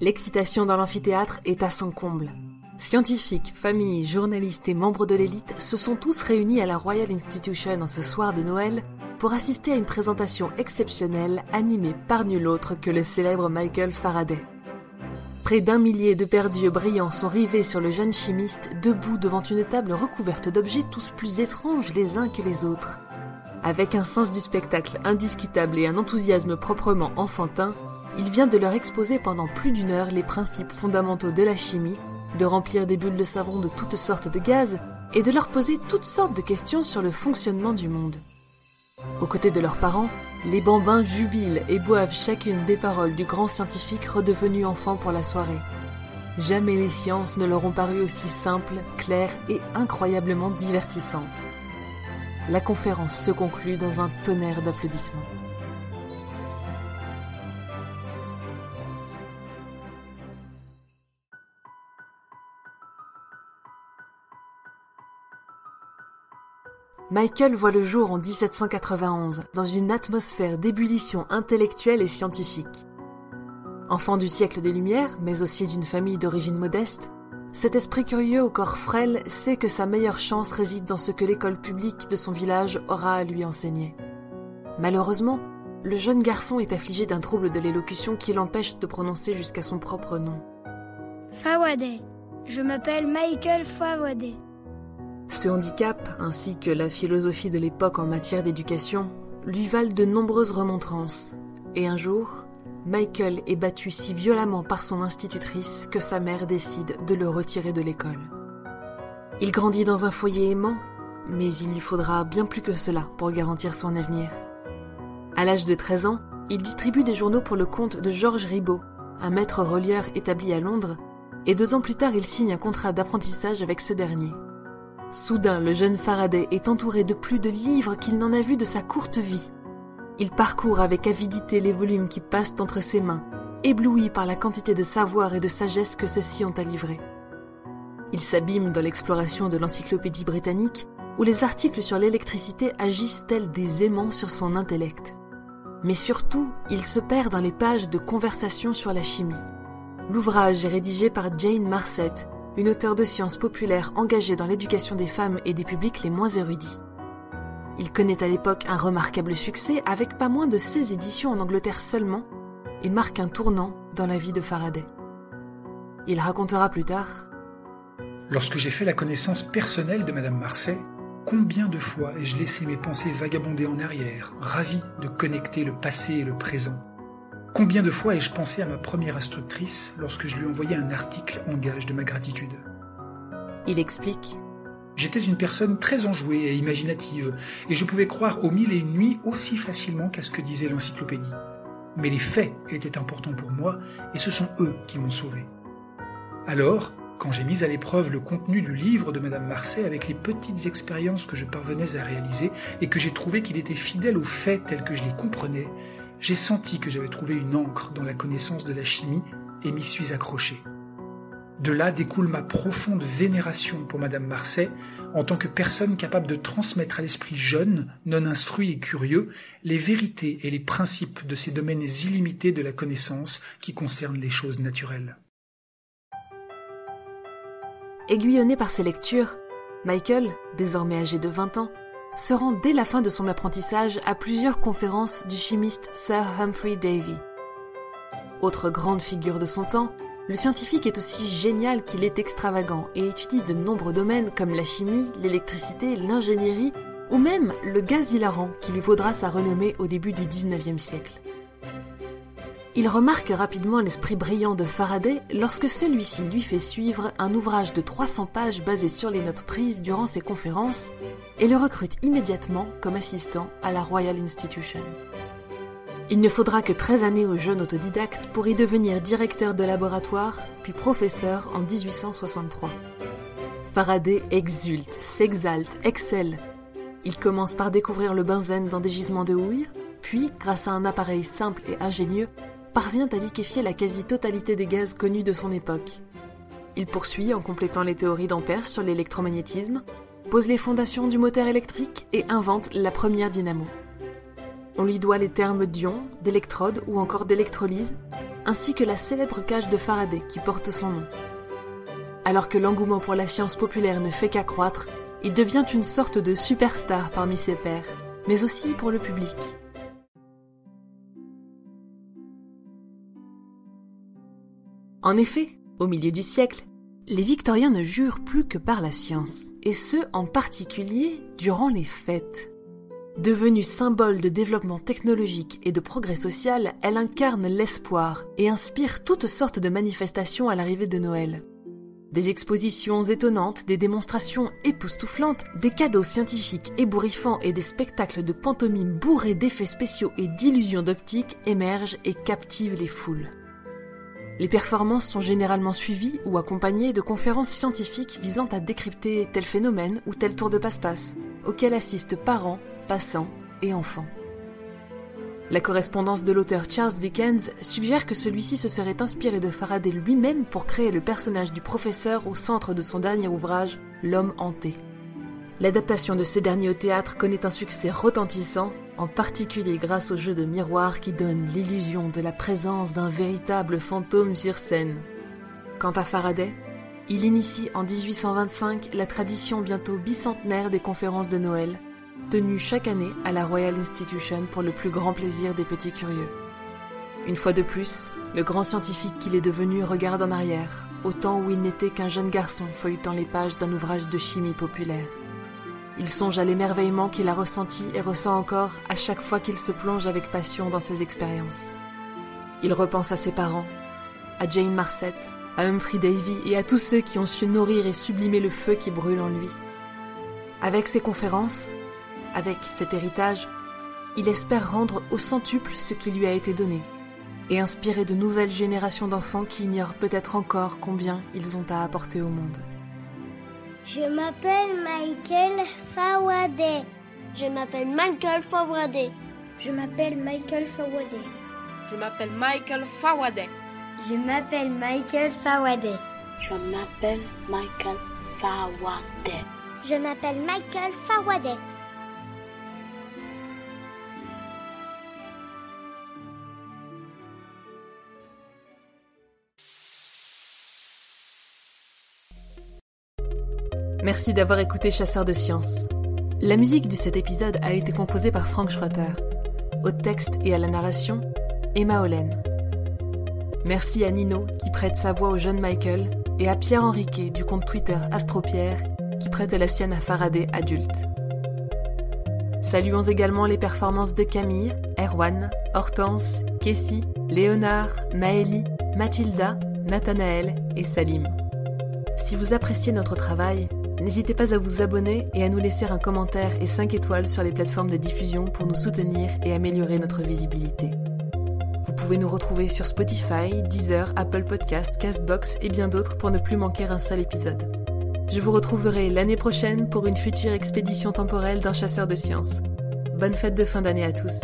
L'excitation dans l'amphithéâtre est à son comble. Scientifiques, familles, journalistes et membres de l'élite se sont tous réunis à la Royal Institution en ce soir de Noël pour assister à une présentation exceptionnelle animée par nul autre que le célèbre Michael Faraday. Près d'un millier de paires brillants sont rivés sur le jeune chimiste debout devant une table recouverte d'objets tous plus étranges les uns que les autres. Avec un sens du spectacle indiscutable et un enthousiasme proprement enfantin, il vient de leur exposer pendant plus d'une heure les principes fondamentaux de la chimie, de remplir des bulles de savon de toutes sortes de gaz et de leur poser toutes sortes de questions sur le fonctionnement du monde. Aux côtés de leurs parents, les bambins jubilent et boivent chacune des paroles du grand scientifique redevenu enfant pour la soirée. Jamais les sciences ne leur ont paru aussi simples, claires et incroyablement divertissantes. La conférence se conclut dans un tonnerre d'applaudissements. Michael voit le jour en 1791 dans une atmosphère d'ébullition intellectuelle et scientifique. Enfant du siècle des Lumières, mais aussi d'une famille d'origine modeste, cet esprit curieux au corps frêle sait que sa meilleure chance réside dans ce que l'école publique de son village aura à lui enseigner. Malheureusement, le jeune garçon est affligé d'un trouble de l'élocution qui l'empêche de prononcer jusqu'à son propre nom. Fawade. Je m'appelle Michael Fawade. Ce handicap, ainsi que la philosophie de l'époque en matière d'éducation, lui valent de nombreuses remontrances. Et un jour, Michael est battu si violemment par son institutrice que sa mère décide de le retirer de l'école. Il grandit dans un foyer aimant, mais il lui faudra bien plus que cela pour garantir son avenir. À l'âge de 13 ans, il distribue des journaux pour le compte de Georges Ribot, un maître relieur établi à Londres, et deux ans plus tard il signe un contrat d'apprentissage avec ce dernier. Soudain, le jeune Faraday est entouré de plus de livres qu'il n'en a vu de sa courte vie. Il parcourt avec avidité les volumes qui passent entre ses mains, ébloui par la quantité de savoir et de sagesse que ceux-ci ont à livrer. Il s'abîme dans l'exploration de l'encyclopédie britannique, où les articles sur l'électricité agissent tels des aimants sur son intellect. Mais surtout, il se perd dans les pages de conversation sur la chimie. L'ouvrage est rédigé par Jane Marcet, une auteure de sciences populaires engagée dans l'éducation des femmes et des publics les moins érudits. Il connaît à l'époque un remarquable succès avec pas moins de 16 éditions en Angleterre seulement et marque un tournant dans la vie de Faraday. Il racontera plus tard Lorsque j'ai fait la connaissance personnelle de Madame Marseille, combien de fois ai-je laissé mes pensées vagabonder en arrière, ravi de connecter le passé et le présent? Combien de fois ai-je pensé à ma première instructrice lorsque je lui envoyais un article en gage de ma gratitude Il explique J'étais une personne très enjouée et imaginative, et je pouvais croire aux mille et une nuits aussi facilement qu'à ce que disait l'encyclopédie. Mais les faits étaient importants pour moi, et ce sont eux qui m'ont sauvé. Alors, quand j'ai mis à l'épreuve le contenu du livre de Madame Marseille avec les petites expériences que je parvenais à réaliser, et que j'ai trouvé qu'il était fidèle aux faits tels que je les comprenais, j'ai senti que j'avais trouvé une encre dans la connaissance de la chimie et m'y suis accroché. De là découle ma profonde vénération pour Madame Marseille en tant que personne capable de transmettre à l'esprit jeune, non instruit et curieux les vérités et les principes de ces domaines illimités de la connaissance qui concernent les choses naturelles. Aiguillonné par ses lectures, Michael, désormais âgé de 20 ans, se rend dès la fin de son apprentissage à plusieurs conférences du chimiste Sir Humphrey Davy. Autre grande figure de son temps, le scientifique est aussi génial qu'il est extravagant et étudie de nombreux domaines comme la chimie, l'électricité, l'ingénierie ou même le gaz hilarant qui lui vaudra sa renommée au début du XIXe siècle. Il remarque rapidement l'esprit brillant de Faraday lorsque celui-ci lui fait suivre un ouvrage de 300 pages basé sur les notes prises durant ses conférences et le recrute immédiatement comme assistant à la Royal Institution. Il ne faudra que 13 années au jeune autodidacte pour y devenir directeur de laboratoire, puis professeur en 1863. Faraday exulte, s'exalte, excelle. Il commence par découvrir le benzène dans des gisements de houille, puis, grâce à un appareil simple et ingénieux, parvient à liquéfier la quasi-totalité des gaz connus de son époque. Il poursuit en complétant les théories d'Ampère sur l'électromagnétisme, pose les fondations du moteur électrique et invente la première dynamo. On lui doit les termes d'ion, d'électrode ou encore d'électrolyse, ainsi que la célèbre cage de Faraday qui porte son nom. Alors que l'engouement pour la science populaire ne fait qu'accroître, il devient une sorte de superstar parmi ses pairs, mais aussi pour le public. En effet, au milieu du siècle, les Victoriens ne jurent plus que par la science, et ce en particulier durant les fêtes. Devenue symbole de développement technologique et de progrès social, elle incarne l'espoir et inspire toutes sortes de manifestations à l'arrivée de Noël. Des expositions étonnantes, des démonstrations époustouflantes, des cadeaux scientifiques ébouriffants et des spectacles de pantomime bourrés d'effets spéciaux et d'illusions d'optique émergent et captivent les foules. Les performances sont généralement suivies ou accompagnées de conférences scientifiques visant à décrypter tel phénomène ou tel tour de passe-passe, auxquelles assistent parents, passants et enfants. La correspondance de l'auteur Charles Dickens suggère que celui-ci se serait inspiré de Faraday lui-même pour créer le personnage du professeur au centre de son dernier ouvrage, L'homme hanté. L'adaptation de ce dernier au théâtre connaît un succès retentissant en particulier grâce au jeu de miroir qui donne l'illusion de la présence d'un véritable fantôme sur scène. Quant à Faraday, il initie en 1825 la tradition bientôt bicentenaire des conférences de Noël, tenues chaque année à la Royal Institution pour le plus grand plaisir des petits curieux. Une fois de plus, le grand scientifique qu'il est devenu regarde en arrière, au temps où il n'était qu'un jeune garçon feuilletant les pages d'un ouvrage de chimie populaire. Il songe à l'émerveillement qu'il a ressenti et ressent encore à chaque fois qu'il se plonge avec passion dans ses expériences. Il repense à ses parents, à Jane Marcette, à Humphrey Davy et à tous ceux qui ont su nourrir et sublimer le feu qui brûle en lui. Avec ses conférences, avec cet héritage, il espère rendre au centuple ce qui lui a été donné et inspirer de nouvelles générations d'enfants qui ignorent peut-être encore combien ils ont à apporter au monde. Je m'appelle Michael Fawade. Je m'appelle Michael Fawade. Je m'appelle Michael Fawade. Je m'appelle Michael Fawade. Je m'appelle Michael Fawade. Je m'appelle Michael Fawade. Je m'appelle Michael. Merci d'avoir écouté Chasseur de Sciences. La musique de cet épisode a été composée par Frank Schroeter. Au texte et à la narration, Emma Hollen. Merci à Nino qui prête sa voix au jeune Michael et à Pierre Henriquet du compte Twitter Astropierre qui prête la sienne à Faraday adulte. Saluons également les performances de Camille, Erwan, Hortense, Kessie, Léonard, Maëlie, Mathilda, Nathanaël et Salim. Si vous appréciez notre travail, n'hésitez pas à vous abonner et à nous laisser un commentaire et 5 étoiles sur les plateformes de diffusion pour nous soutenir et améliorer notre visibilité. Vous pouvez nous retrouver sur Spotify, Deezer, Apple Podcast, Castbox et bien d'autres pour ne plus manquer un seul épisode. Je vous retrouverai l'année prochaine pour une future expédition temporelle d'un chasseur de sciences. Bonne fête de fin d'année à tous.